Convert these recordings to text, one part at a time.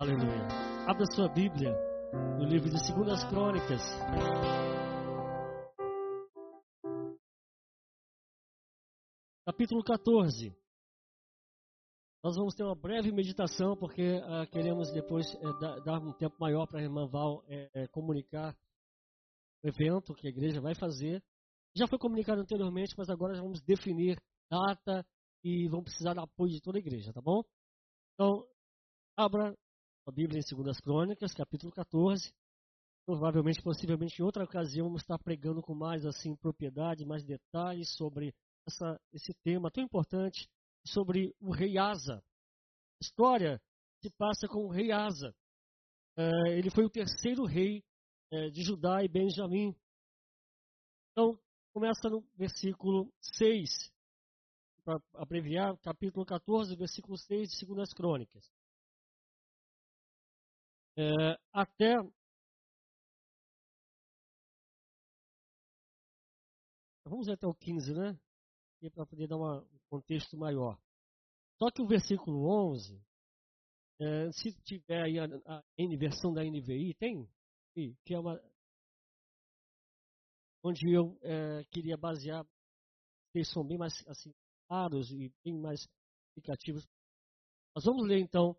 Aleluia. Abra sua Bíblia no livro de Segundas Crônicas. Capítulo 14. Nós vamos ter uma breve meditação, porque uh, queremos depois uh, dar, um tempo maior para a irmã Val uh, comunicar o evento que a igreja vai fazer. Já foi comunicado anteriormente, mas agora já vamos definir data e vamos precisar do apoio de toda a igreja, tá bom? Então, abra a Bíblia em 2 Crônicas, capítulo 14. Provavelmente, possivelmente, em outra ocasião, vamos estar pregando com mais assim propriedade, mais detalhes sobre essa, esse tema tão importante, sobre o rei Asa. A história se passa com o rei Asa. É, ele foi o terceiro rei é, de Judá e Benjamim. Então, começa no versículo 6, para abreviar, capítulo 14, versículo 6 de 2 Crônicas. É, até Vamos até o 15, né? Para poder dar uma, um contexto maior. Só que o versículo 11, é, se tiver aí a, a versão da NVI, tem? Que é uma. Onde eu é, queria basear, eles são bem mais assim, claros e bem mais explicativos. Nós vamos ler então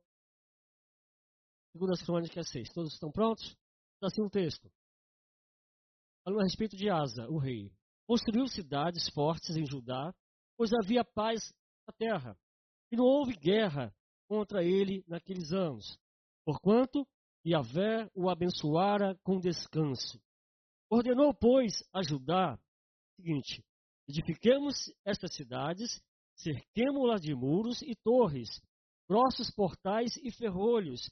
Segundas Crônicas 6. Todos estão prontos? Assim um texto. Falando a respeito de Asa, o rei. Construiu cidades fortes em Judá, pois havia paz na terra. E não houve guerra contra ele naqueles anos. Porquanto Yahvé o abençoara com descanso. Ordenou, pois, a Judá o seguinte: edifiquemos estas cidades, cerquemo-las de muros e torres, grossos portais e ferrolhos,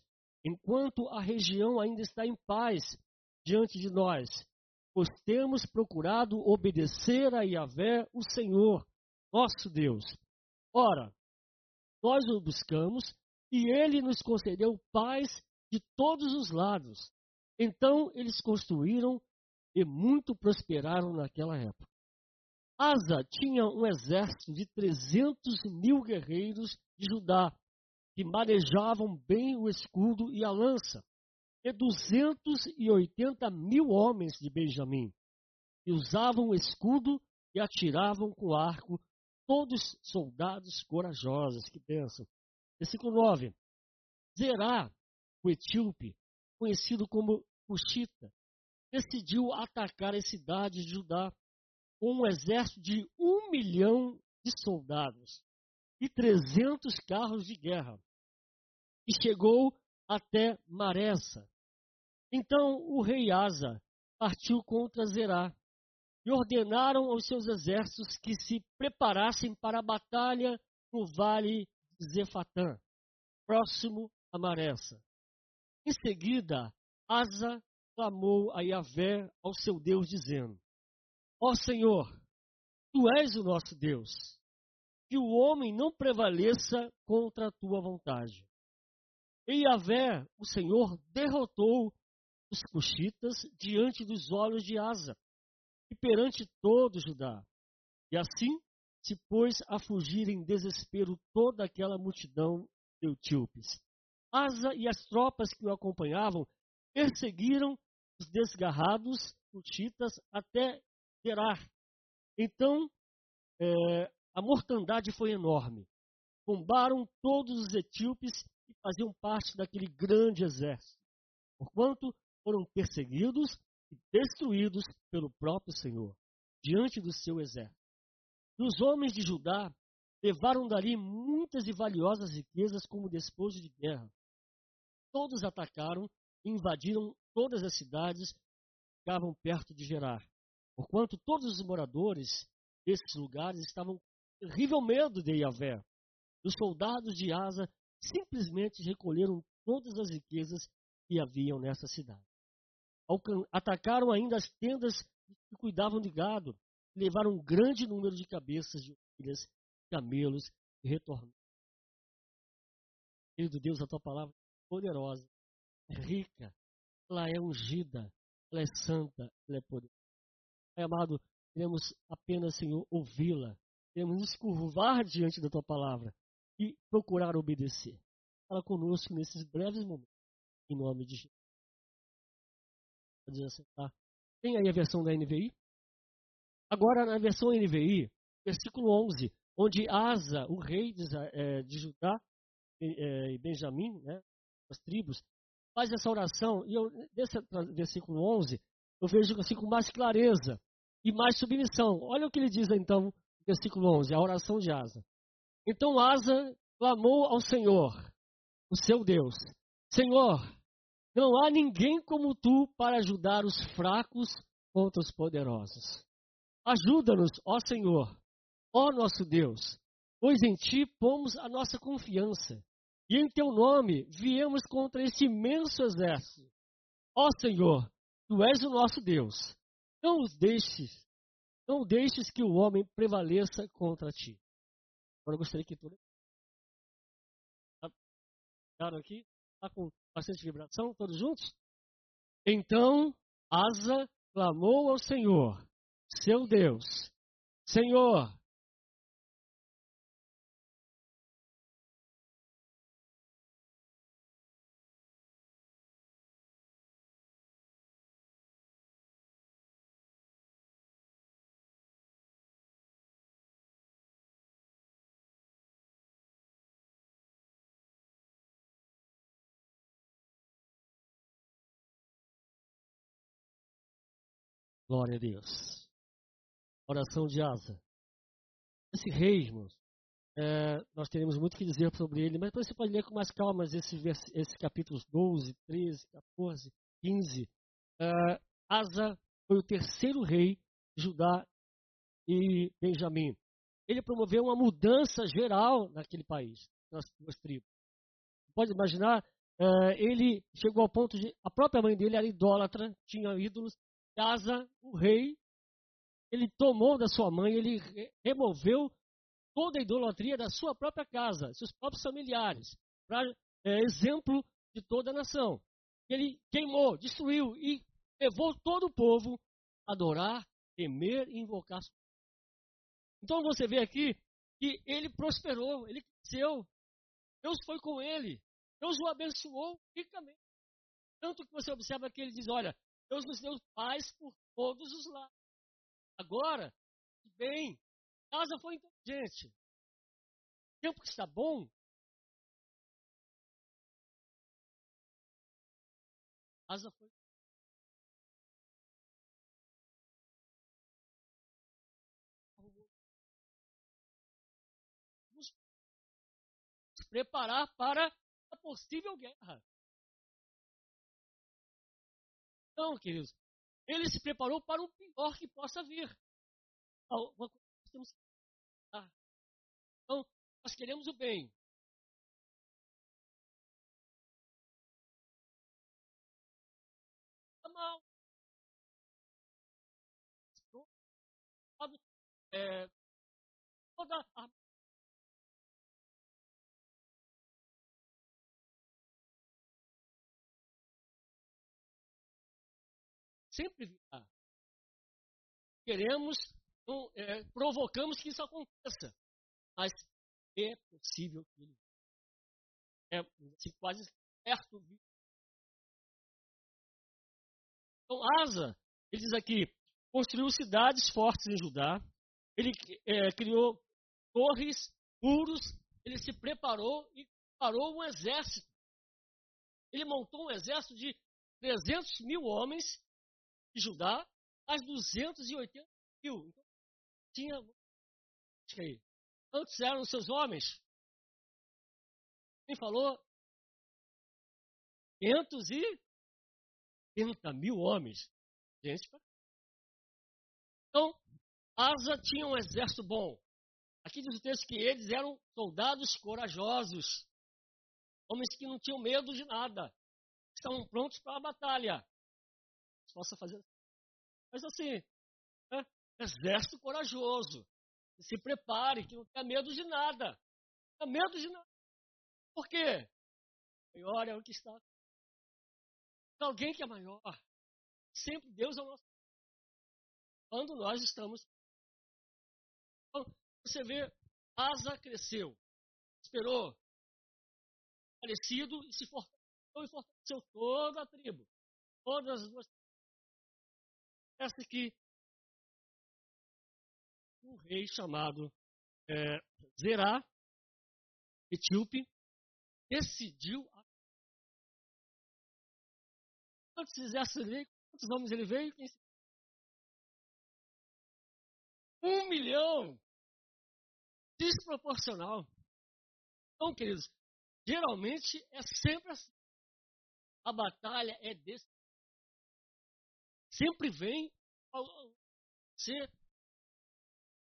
enquanto a região ainda está em paz diante de nós, pois temos procurado obedecer a Yahvé, o Senhor, nosso Deus. Ora, nós o buscamos e ele nos concedeu paz de todos os lados. Então eles construíram e muito prosperaram naquela época. Asa tinha um exército de 300 mil guerreiros de Judá, que manejavam bem o escudo e a lança, e 280 mil homens de Benjamim, que usavam o escudo e atiravam com arco, todos soldados corajosos, que pensam. Versículo 9. Zerá, o etíope, conhecido como Cuxita, decidiu atacar as cidades de Judá com um exército de um milhão de soldados e 300 carros de guerra e chegou até Maressa. Então o rei Asa partiu contra Zerá e ordenaram aos seus exércitos que se preparassem para a batalha no vale de Zefatã, próximo a Maressa. Em seguida, Asa clamou a Yahvé, ao seu Deus, dizendo: Ó Senhor, tu és o nosso Deus, que o homem não prevaleça contra a tua vontade. E Yahvé, o Senhor, derrotou os cuxitas diante dos olhos de Asa e perante todo Judá. E assim se pôs a fugir em desespero toda aquela multidão de etíopes. Asa e as tropas que o acompanhavam perseguiram os desgarrados cuxitas até Gerar. Então, é, a mortandade foi enorme. Bombaram todos os etíopes que faziam parte daquele grande exército, porquanto foram perseguidos e destruídos pelo próprio Senhor, diante do seu exército. E os homens de Judá levaram dali muitas e valiosas riquezas como despojo de guerra. Todos atacaram e invadiram todas as cidades que ficavam perto de Gerar, porquanto todos os moradores desses lugares estavam com terrível medo de Yahvé. Os soldados de Asa simplesmente recolheram todas as riquezas que haviam nessa cidade. Atacaram ainda as tendas que cuidavam de gado, levaram um grande número de cabeças de ovelhas, camelos e retornaram. Querido Deus, a tua palavra é poderosa, é rica, ela é ungida, ela é santa, ela é poderosa. Pai amado, queremos apenas, Senhor, ouvi-la, queremos nos curvar diante da tua palavra e procurar obedecer. Fala conosco nesses breves momentos. em nome de Jesus. Assim, tá? Tem aí a versão da NVI? Agora, na versão NVI, versículo 11, onde Asa, o rei de, de Judá é, e Benjamim, né, as tribos, faz essa oração, e eu, desse versículo 11, eu vejo assim com mais clareza e mais submissão. Olha o que ele diz então, versículo 11, a oração de Asa. Então Asa clamou ao Senhor, o seu Deus: Senhor, não há ninguém como tu para ajudar os fracos contra os poderosos. Ajuda-nos, ó Senhor, ó nosso Deus, pois em ti pomos a nossa confiança, e em teu nome viemos contra este imenso exército. Ó Senhor, tu és o nosso Deus. Não os deixes, não deixes que o homem prevaleça contra ti. Agora eu gostaria que todos Ficaram aqui? Está com bastante vibração? Todos juntos? Então Asa clamou ao Senhor, seu Deus: Senhor, Glória a Deus. Oração de Asa. Esse rei, irmãos, é, nós teremos muito que dizer sobre ele, mas você pode ler com mais calma esses, esses capítulos 12, 13, 14, 15. É, Asa foi o terceiro rei de Judá e Benjamim. Ele promoveu uma mudança geral naquele país, nas duas tribos. Pode imaginar, é, ele chegou ao ponto de. A própria mãe dele era idólatra, tinha ídolos, casa, o rei, ele tomou da sua mãe, ele removeu toda a idolatria da sua própria casa, seus próprios familiares, para é, exemplo de toda a nação. Ele queimou, destruiu e levou todo o povo a adorar, temer e invocar. Então você vê aqui que ele prosperou, ele cresceu. Deus foi com ele. Deus o abençoou ricamente. Tanto que você observa que ele diz: Olha, Deus nos deu paz por todos os lados. Agora, bem, casa foi inteligente. O tempo que está bom, casa foi Vamos preparar para a possível guerra. Então, queridos, ele se preparou para o pior que possa vir. Então, nós queremos o bem. Tá mal. É, toda a sempre virá. Queremos, então, é, provocamos que isso aconteça. Mas é possível que ele é assim, quase perto. Então, Asa, ele diz aqui, construiu cidades fortes em Judá, ele é, criou torres, muros, ele se preparou e preparou um exército. Ele montou um exército de 300 mil homens de Judá, as 280 mil. Então, tinha. Quantos eram os seus homens? Quem falou? 530 mil homens. Gente, então, Asa tinha um exército bom. Aqui diz o texto que eles eram soldados corajosos, homens que não tinham medo de nada, estavam prontos para a batalha possa fazer. Mas assim, né? exército corajoso. Se prepare, que não tenha medo de nada. Não tenha medo de nada. Por quê? Maior é o que está. Alguém que é maior. Sempre Deus é o nosso. Quando nós estamos. Então, você vê, Asa cresceu, esperou, parecido e se fortaleceu e fortaleceu toda a tribo. Todas as duas. Essa que um rei chamado é, Zerá, etíope, decidiu. Quantos exércitos ele veio? Quantos homens ele veio? Um milhão! Desproporcional. Então, queridos, geralmente é sempre assim. A batalha é desse. Sempre vem ser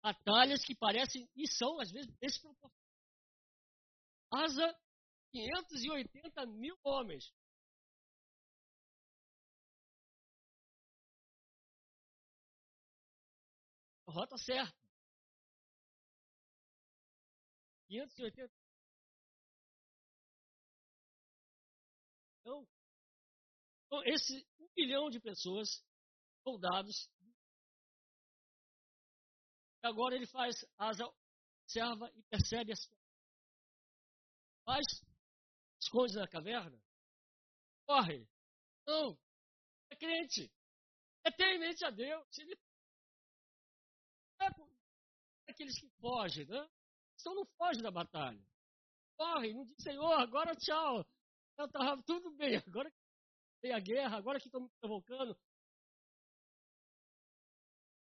batalhas que parecem e são, às vezes, desproporcionais. Asa 580 mil homens. Rota certa. 580. Então, então, esse um bilhão de pessoas, soldados, agora ele faz asa, observa e percebe a situação. Faz, esconde na caverna, corre. Não, é crente, é temente a Deus. Ele é aqueles que fogem, né? Então não foge da batalha. Corre, não diz, Senhor, agora tchau. Estava tudo bem, agora tem a guerra, agora que me provocando.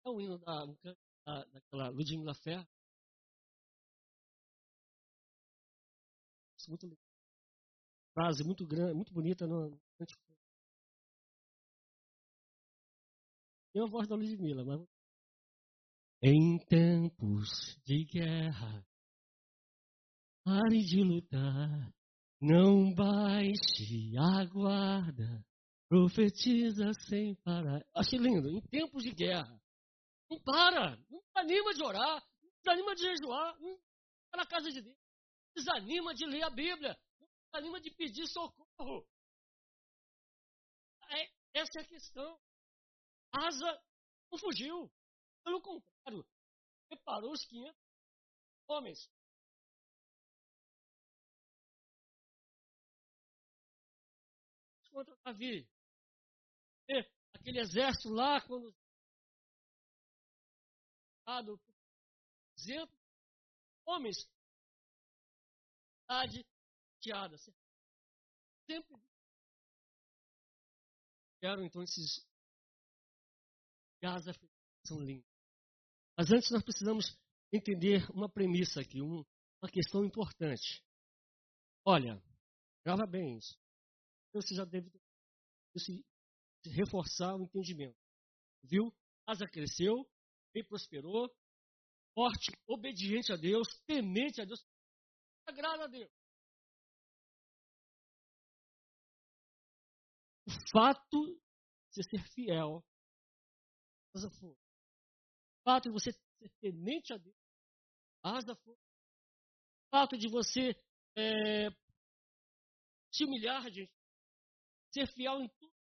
É o hino da, da, daquela Ludmilla Fé. Muito frase muito grande, muito bonita no Tem a voz da Ludmilla, mas em tempos de guerra, pare de lutar, não baixe a guarda, profetiza sem parar. Achei lindo, em tempos de guerra, não para, não desanima de orar, não desanima de jejuar, não está na casa de Deus, não desanima de ler a Bíblia, não desanima de pedir socorro. É, essa é a questão. Asa não fugiu. Pelo contrário, preparou os 500 homens. Contra Davi. E aquele exército lá, quando dizendo homens cidade teada. Sempre eram então esses Gaza são lindos. Mas antes nós precisamos entender uma premissa aqui, um, uma questão importante. Olha, grava bem isso. Você já deve se reforçar o entendimento. Viu? Asa cresceu, bem prosperou, forte, obediente a Deus, temente a Deus, agrada a Deus. O fato de você ser fiel, o fato de você ser temente a Deus, asa o fato de você é, se humilhar, gente, ser fiel em tudo,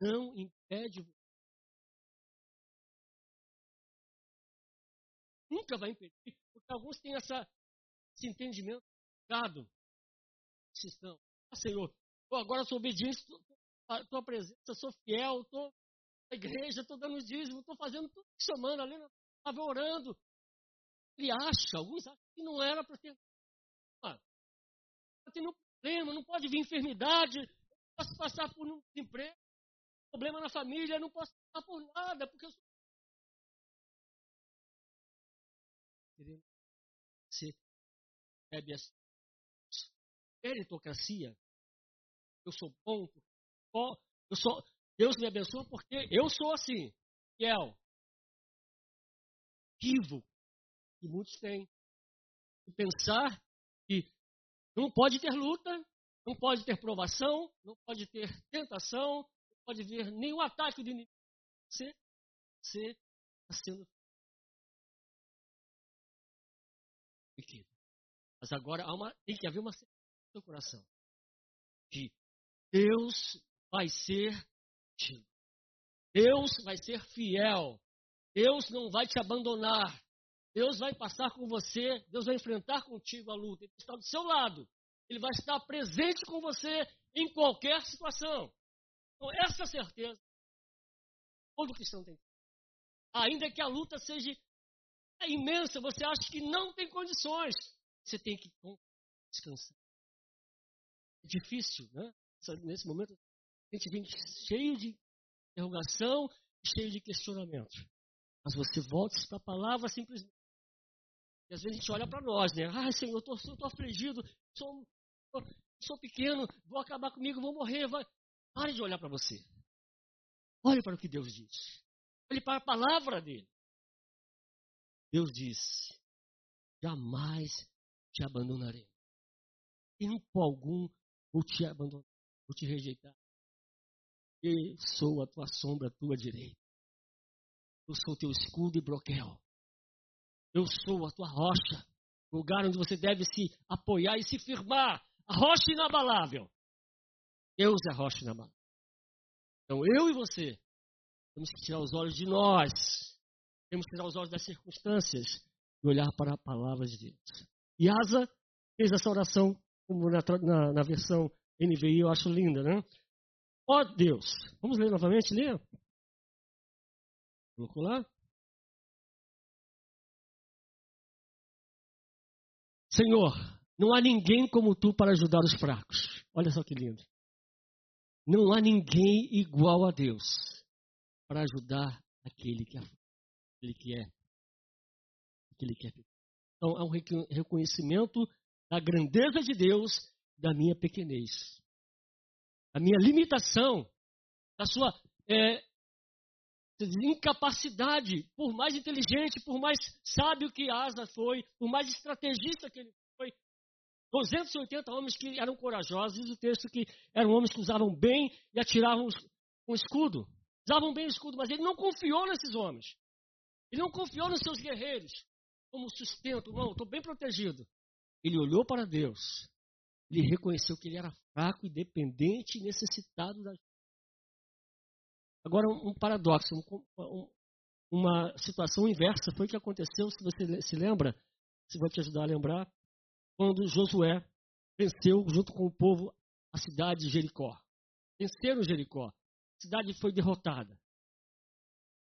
não impede você nunca vai impedir, porque alguns têm essa, esse entendimento errado. Estão, ah, Senhor, eu agora sou obediente à tua presença, sou fiel, estou na igreja, estou dando dízimo, estou fazendo tudo chamando ali, estava orando. Ele acha, alguns acham que não era para ter. Ah, tem um problema, não pode vir enfermidade, não posso passar por um emprego, problema na família, não posso passar por nada, porque eu sou recebe a meritocracia. Eu sou bom, eu sou, Deus me abençoa porque eu sou assim, fiel, vivo, que muitos têm. E pensar que não pode ter luta, não pode ter provação, não pode ter tentação, não pode vir nenhum ataque inimigo. Você, você está sendo Mas agora uma, tem que haver uma certeza no coração. Que Deus vai ser contigo. Deus vai ser fiel. Deus não vai te abandonar. Deus vai passar com você. Deus vai enfrentar contigo a luta. Ele está do seu lado. Ele vai estar presente com você em qualquer situação. Então, essa certeza, todo cristão tem. Ainda que a luta seja imensa, você acha que não tem condições, você tem que descansar. É difícil, né? Nesse momento, a gente vem cheio de interrogação, cheio de questionamento. Mas você volta para a palavra simplesmente. E às vezes a gente olha para nós, né? Ah, Senhor, eu estou afligido, sou, sou pequeno, vou acabar comigo, vou morrer. Vai. Pare de olhar para você. Olhe para o que Deus diz. Olhe para a palavra dele. Deus diz: jamais te abandonarei. Tempo algum vou te abandonar, vou te rejeitar. Eu sou a tua sombra, a tua direita. Eu sou teu escudo e broquel. Eu sou a tua rocha, lugar onde você deve se apoiar e se firmar. A rocha inabalável. Deus é a rocha inabalável. Então eu e você temos que tirar os olhos de nós. Temos que tirar os olhos das circunstâncias e olhar para a palavra de Deus. E Asa fez essa oração, como na, na, na versão NVI, eu acho linda, né? Ó oh, Deus. Vamos ler novamente, lê. Colocou lá? Senhor, não há ninguém como tu para ajudar os fracos. Olha só que lindo. Não há ninguém igual a Deus para ajudar aquele que é, aquele que é, aquele que é. Então, é um reconhecimento da grandeza de Deus da minha pequenez a minha limitação, a sua é, incapacidade, por mais inteligente, por mais sábio que Asa foi, por mais estrategista que ele foi, 280 homens que eram corajosos, diz o texto que eram homens que usavam bem e atiravam um escudo. Usavam bem o escudo, mas ele não confiou nesses homens. Ele não confiou nos seus guerreiros como sustento. Não, estou bem protegido. Ele olhou para Deus ele reconheceu que ele era fraco, independente e necessitado da Agora, um, paradoxo, um, um, uma situação inversa foi o que aconteceu, se você se lembra, se vai te ajudar a lembrar, quando Josué venceu junto com o povo a cidade de Jericó. Venceram Jericó. A cidade foi derrotada.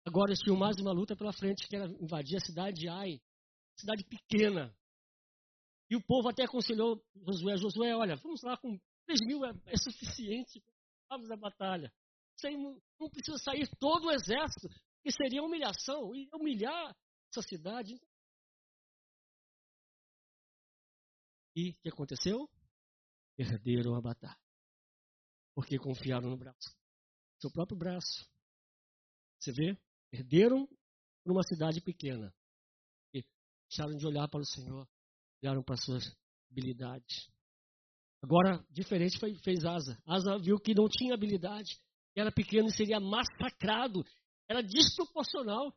Agora tinham mais uma luta pela frente, que era invadir a cidade de Ai, cidade pequena, e o povo até aconselhou Josué, Josué, olha, vamos lá com 3 mil é, é suficiente, vamos à batalha. Aí não, precisa sair todo o exército, que seria humilhação, e humilhar essa cidade. E o que aconteceu? Perderam a batalha. Porque confiaram no braço. Seu próprio braço. Você vê? Perderam numa cidade pequena. Deixaram de olhar para o Senhor olharam para suas habilidades. Agora, diferente foi, fez Asa. Asa viu que não tinha habilidade, era pequeno e seria massacrado. Era desproporcional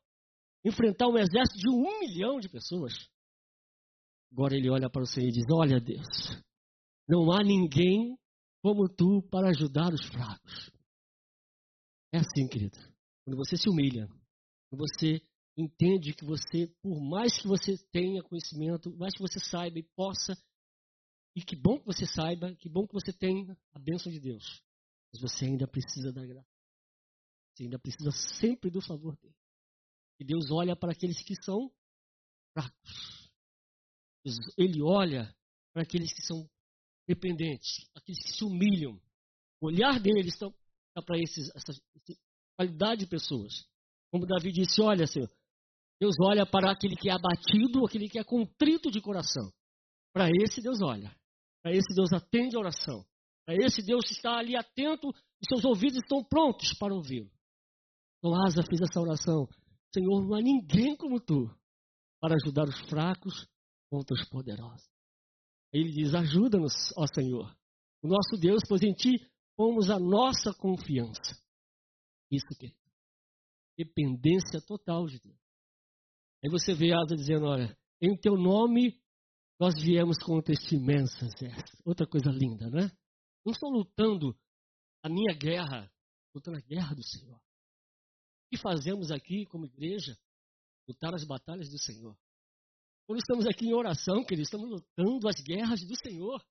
enfrentar um exército de um milhão de pessoas. Agora ele olha para o Senhor e diz: Olha, Deus, não há ninguém como tu para ajudar os fracos. É assim, querido. Quando você se humilha, quando você entende que você, por mais que você tenha conhecimento, mais que você saiba e possa, e que bom que você saiba, que bom que você tenha a bênção de Deus, mas você ainda precisa da graça. Você ainda precisa sempre do favor dele. E Deus olha para aqueles que são fracos. Ele olha para aqueles que são dependentes, aqueles que se humilham. O olhar dele está, está para esses, essa, essa qualidade de pessoas. Como Davi disse: Olha, Senhor, Deus olha para aquele que é abatido, aquele que é contrito de coração. Para esse Deus olha. Para esse Deus atende a oração. Para esse Deus está ali atento e seus ouvidos estão prontos para ouvi-lo. Então Asa fez essa oração. Senhor, não há ninguém como tu para ajudar os fracos contra os poderosos. Ele diz: Ajuda-nos, ó Senhor, o nosso Deus, pois em ti pomos a nossa confiança. Isso que dependência total de Deus. Aí você vê Asa dizendo: Olha, em teu nome nós viemos contra este imenso exército. Outra coisa linda, né? Não estou lutando a minha guerra, lutando a guerra do Senhor. O que fazemos aqui como igreja? Lutar as batalhas do Senhor. Quando estamos aqui em oração, queridos, estamos lutando as guerras do Senhor.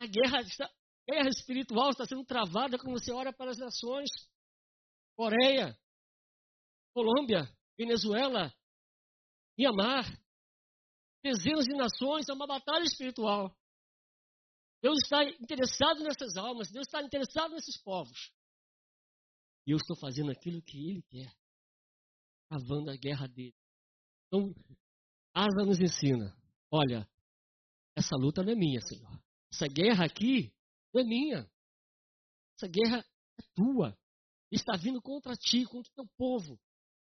A guerra, a guerra espiritual está sendo travada quando você olha para as nações. Coreia, Colômbia, Venezuela, Mianmar. Dezenas de nações, é uma batalha espiritual. Deus está interessado nessas almas, Deus está interessado nesses povos. E eu estou fazendo aquilo que Ele quer, travando a guerra dele. Então, Asa nos ensina: olha, essa luta não é minha, Senhor. Essa guerra aqui não é minha. Essa guerra é tua. Está vindo contra ti, contra o teu povo.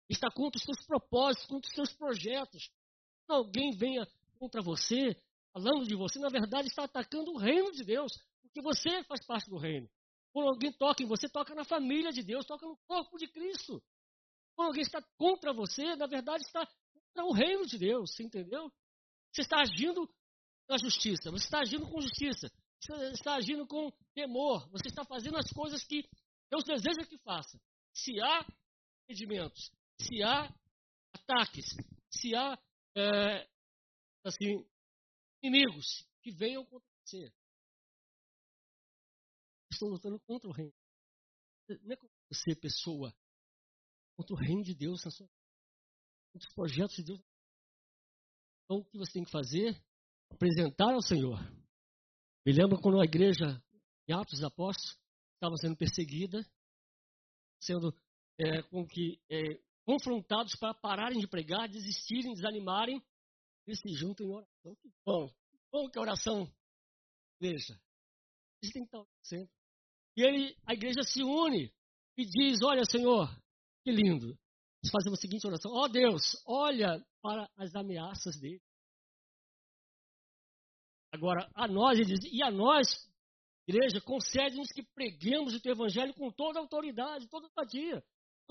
Está contra os teus propósitos, contra os teus projetos. Se alguém venha contra você, falando de você, na verdade está atacando o reino de Deus, porque você faz parte do reino. Quando alguém toca em você, toca na família de Deus, toca no corpo de Cristo. Quando alguém está contra você, na verdade está contra o reino de Deus, você entendeu? Você está agindo na justiça, você está agindo com justiça, você está agindo com temor, você está fazendo as coisas que Deus deseja que faça. Se há impedimentos, se há ataques, se há é, assim, inimigos que venham contra você. Estão lutando contra o reino. Não é contra você, pessoa. Contra o reino de Deus na sua contra os projetos de Deus. Então, o que você tem que fazer? Apresentar ao Senhor. Me lembro quando a igreja, em Atos dos Apóstolos, estava sendo perseguida, sendo é, com que, é, confrontados para pararem de pregar, desistirem, desanimarem. Eles se juntam em oração. Que bom. Que bom que a oração. Veja. Isso tem que estar sempre. E ele, a igreja se une e diz: Olha, Senhor, que lindo. Nós fazemos a seguinte oração: Ó oh, Deus, olha para as ameaças dele. Agora, a nós, ele diz, e a nós, igreja, concede-nos que preguemos o teu evangelho com toda autoridade, toda a dia.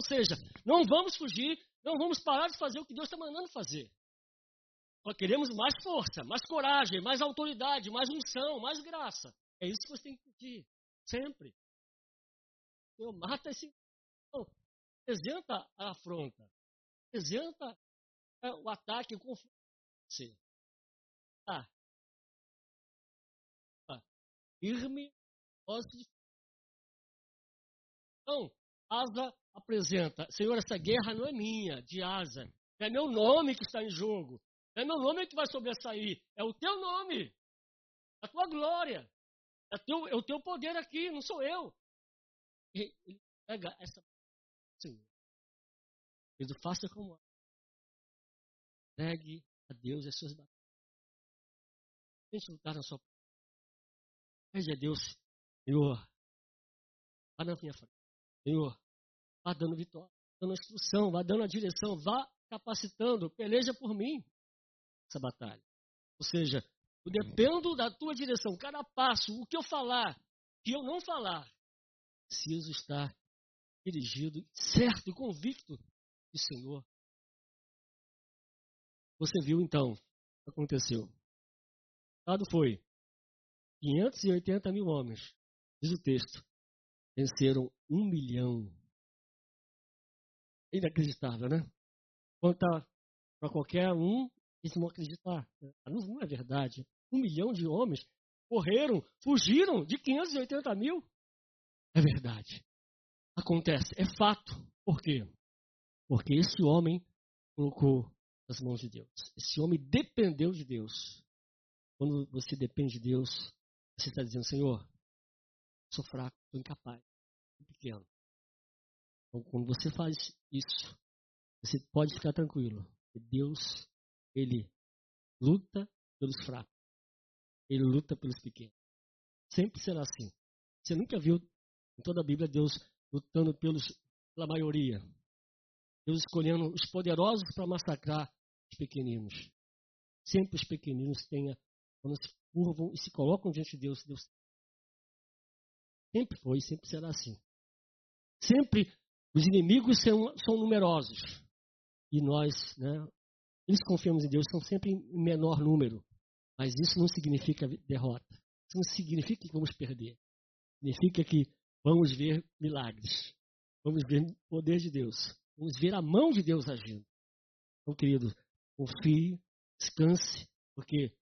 Ou seja, não vamos fugir, não vamos parar de fazer o que Deus está mandando fazer. Nós queremos mais força, mais coragem, mais autoridade, mais unção, mais graça. É isso que você tem que pedir. Sempre. Senhor, mata esse. Não, apresenta a afronta. Apresenta é, o ataque, o. Você. Tá. tá. Firme. Então, Asa apresenta: Senhor, essa guerra não é minha, de Asa. É meu nome que está em jogo. É meu nome que vai sobressair. É o teu nome. A tua glória. É, teu, é o teu poder aqui, não sou eu. Ele, ele pega essa. Senhor. Ele faça como. Pegue a Deus as suas batalhas. Tente lutar na sua. Pede a Deus, Senhor, vá na minha frente. Senhor, vá dando vitória, dando instrução, vá dando a direção, vá capacitando, peleja por mim essa batalha. Ou seja, eu dependo da tua direção, cada passo, o que eu falar, o que eu não falar, preciso estar dirigido, certo e convicto de Senhor. Você viu então o que aconteceu. O dado foi 580 mil homens, diz o texto, venceram um milhão. Inacreditável, né? Conta para qualquer um, eles vão acreditar. Não é verdade. Um milhão de homens correram, fugiram de 580 mil. É verdade. Acontece, é fato. Por quê? Porque esse homem colocou nas mãos de Deus. Esse homem dependeu de Deus. Quando você depende de Deus, você está dizendo, Senhor, sou fraco, sou incapaz, sou pequeno. Então, quando você faz isso, você pode ficar tranquilo. Deus, Ele luta pelos fracos. Ele luta pelos pequenos. Sempre será assim. Você nunca viu em toda a Bíblia Deus lutando pelos, pela maioria. Deus escolhendo os poderosos para massacrar os pequeninos. Sempre os pequeninos têm, quando se curvam e se colocam diante de Deus, Deus Sempre foi sempre será assim. Sempre os inimigos são, são numerosos. E nós, né, eles confiamos em Deus, são sempre em menor número. Mas isso não significa derrota. Isso não significa que vamos perder. Significa que vamos ver milagres. Vamos ver o poder de Deus. Vamos ver a mão de Deus agindo. Então, querido, confie, descanse, porque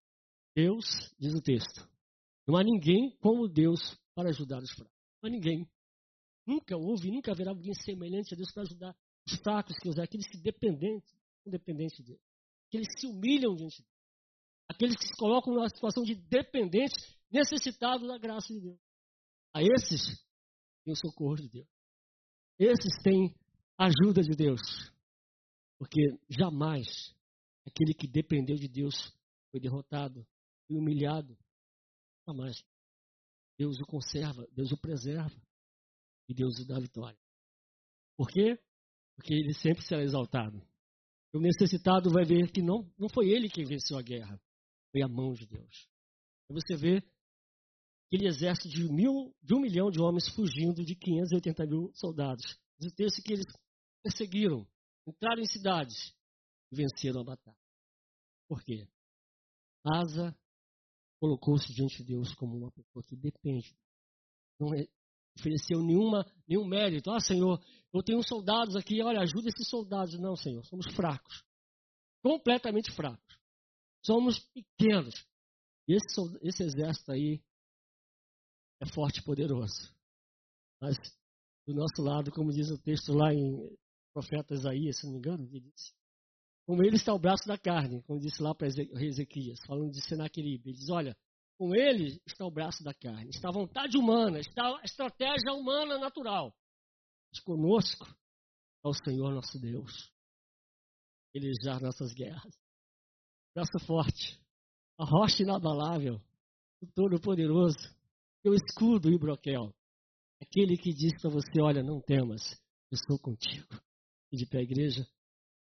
Deus, diz o texto, Não há ninguém como Deus para ajudar os fracos. Não há ninguém. Nunca houve, nunca haverá alguém semelhante a Deus para ajudar os fracos, que usar aqueles que dependentes, dependentes de Deus. Aqueles que se humilham diante de Deus. Aqueles que se colocam numa situação de dependente, necessitado da graça de Deus. A esses tem o socorro de Deus. Esses têm a ajuda de Deus. Porque jamais aquele que dependeu de Deus foi derrotado, foi humilhado. Jamais. Deus o conserva, Deus o preserva e Deus o dá vitória. Por quê? Porque ele sempre será exaltado. O necessitado vai ver que não, não foi ele quem venceu a guerra, foi a mão de Deus. Você vê aquele exército de, mil, de um milhão de homens fugindo de 580 mil soldados. Diz o texto que eles perseguiram, entraram em cidades e venceram a batalha. Por quê? Asa colocou-se diante de Deus como uma pessoa que depende. Não ofereceu nenhuma, nenhum mérito. Ah, Senhor, eu tenho soldados aqui, olha, ajuda esses soldados. Não, Senhor, somos fracos. Completamente fracos. Somos pequenos. Esse, esse exército aí é forte e poderoso. Mas do nosso lado, como diz o texto lá em profeta Isaías, se não me engano, ele disse, com ele está o braço da carne, como disse lá para Ezequias, falando de Senaqueribe. Ele diz, olha, com ele está o braço da carne, está a vontade humana, está a estratégia humana natural. Mas conosco é o Senhor nosso Deus. Ele já nossas guerras. Braço forte, a rocha inabalável, o Todo-Poderoso, o escudo e broquel. Aquele que diz para você, olha, não temas, eu sou contigo. E de pé, igreja,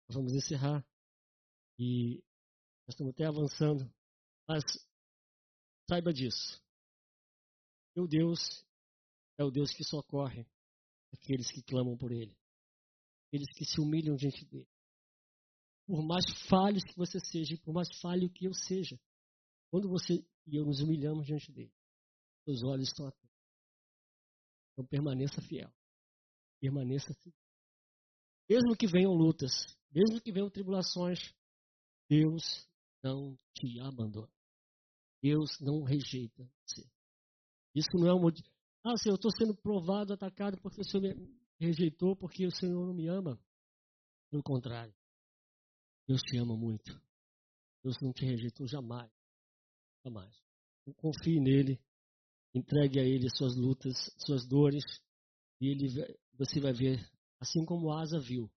vamos encerrar. E nós estamos até avançando. Mas saiba disso. Meu Deus é o Deus que socorre aqueles que clamam por Ele. Aqueles que se humilham diante dele. Por mais falhos que você seja, por mais falho que eu seja, quando você e eu nos humilhamos diante dele, seus olhos estão atentos. Então permaneça fiel. Permaneça fiel. Mesmo que venham lutas, mesmo que venham tribulações, Deus não te abandona. Deus não rejeita você. Isso não é um. Ah, Senhor, eu estou sendo provado, atacado porque o Senhor me rejeitou, porque o Senhor não me ama. Pelo contrário. Deus te ama muito. Deus não te rejeitou jamais. Jamais. Então, confie nele Entregue a Ele suas lutas, suas dores, e ele, você vai ver, assim como Asa viu,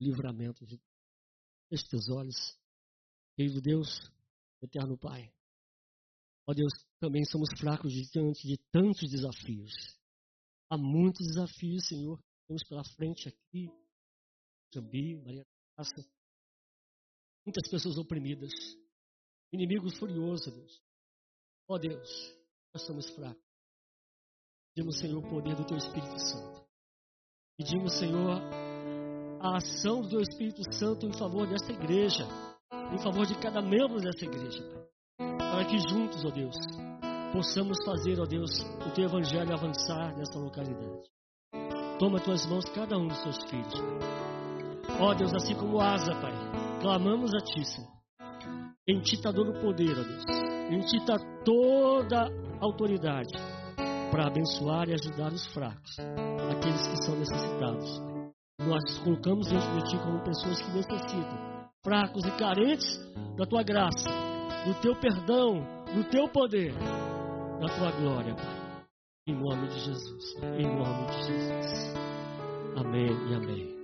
livramento de Feche teus olhos. Querido Deus, eterno Pai. Ó Deus, também somos fracos diante de tantos desafios. Há muitos desafios, Senhor. Temos pela frente aqui, Jambi, Maria Graça. Muitas pessoas oprimidas. Inimigos furiosos, Deus. Ó Deus, nós somos fracos. Pedimos, Senhor, o poder do Teu Espírito Santo. Pedimos, Senhor, a ação do Teu Espírito Santo em favor desta igreja, em favor de cada membro dessa igreja, Para que juntos, ó Deus, possamos fazer, ó Deus, o Teu Evangelho avançar nessa localidade. Toma tuas mãos cada um dos teus filhos. Ó Deus, assim como Asa, Pai, clamamos a Ti, Senhor. Em Ti está todo o poder, ó Deus. Em Ti está toda autoridade para abençoar e ajudar os fracos, aqueles que são necessitados. Nós colocamos diante de Ti como pessoas que necessitam, fracos e carentes da Tua graça, do Teu perdão, do Teu poder, da Tua glória, Pai. Em nome de Jesus. Em nome de Jesus. Amém e amém.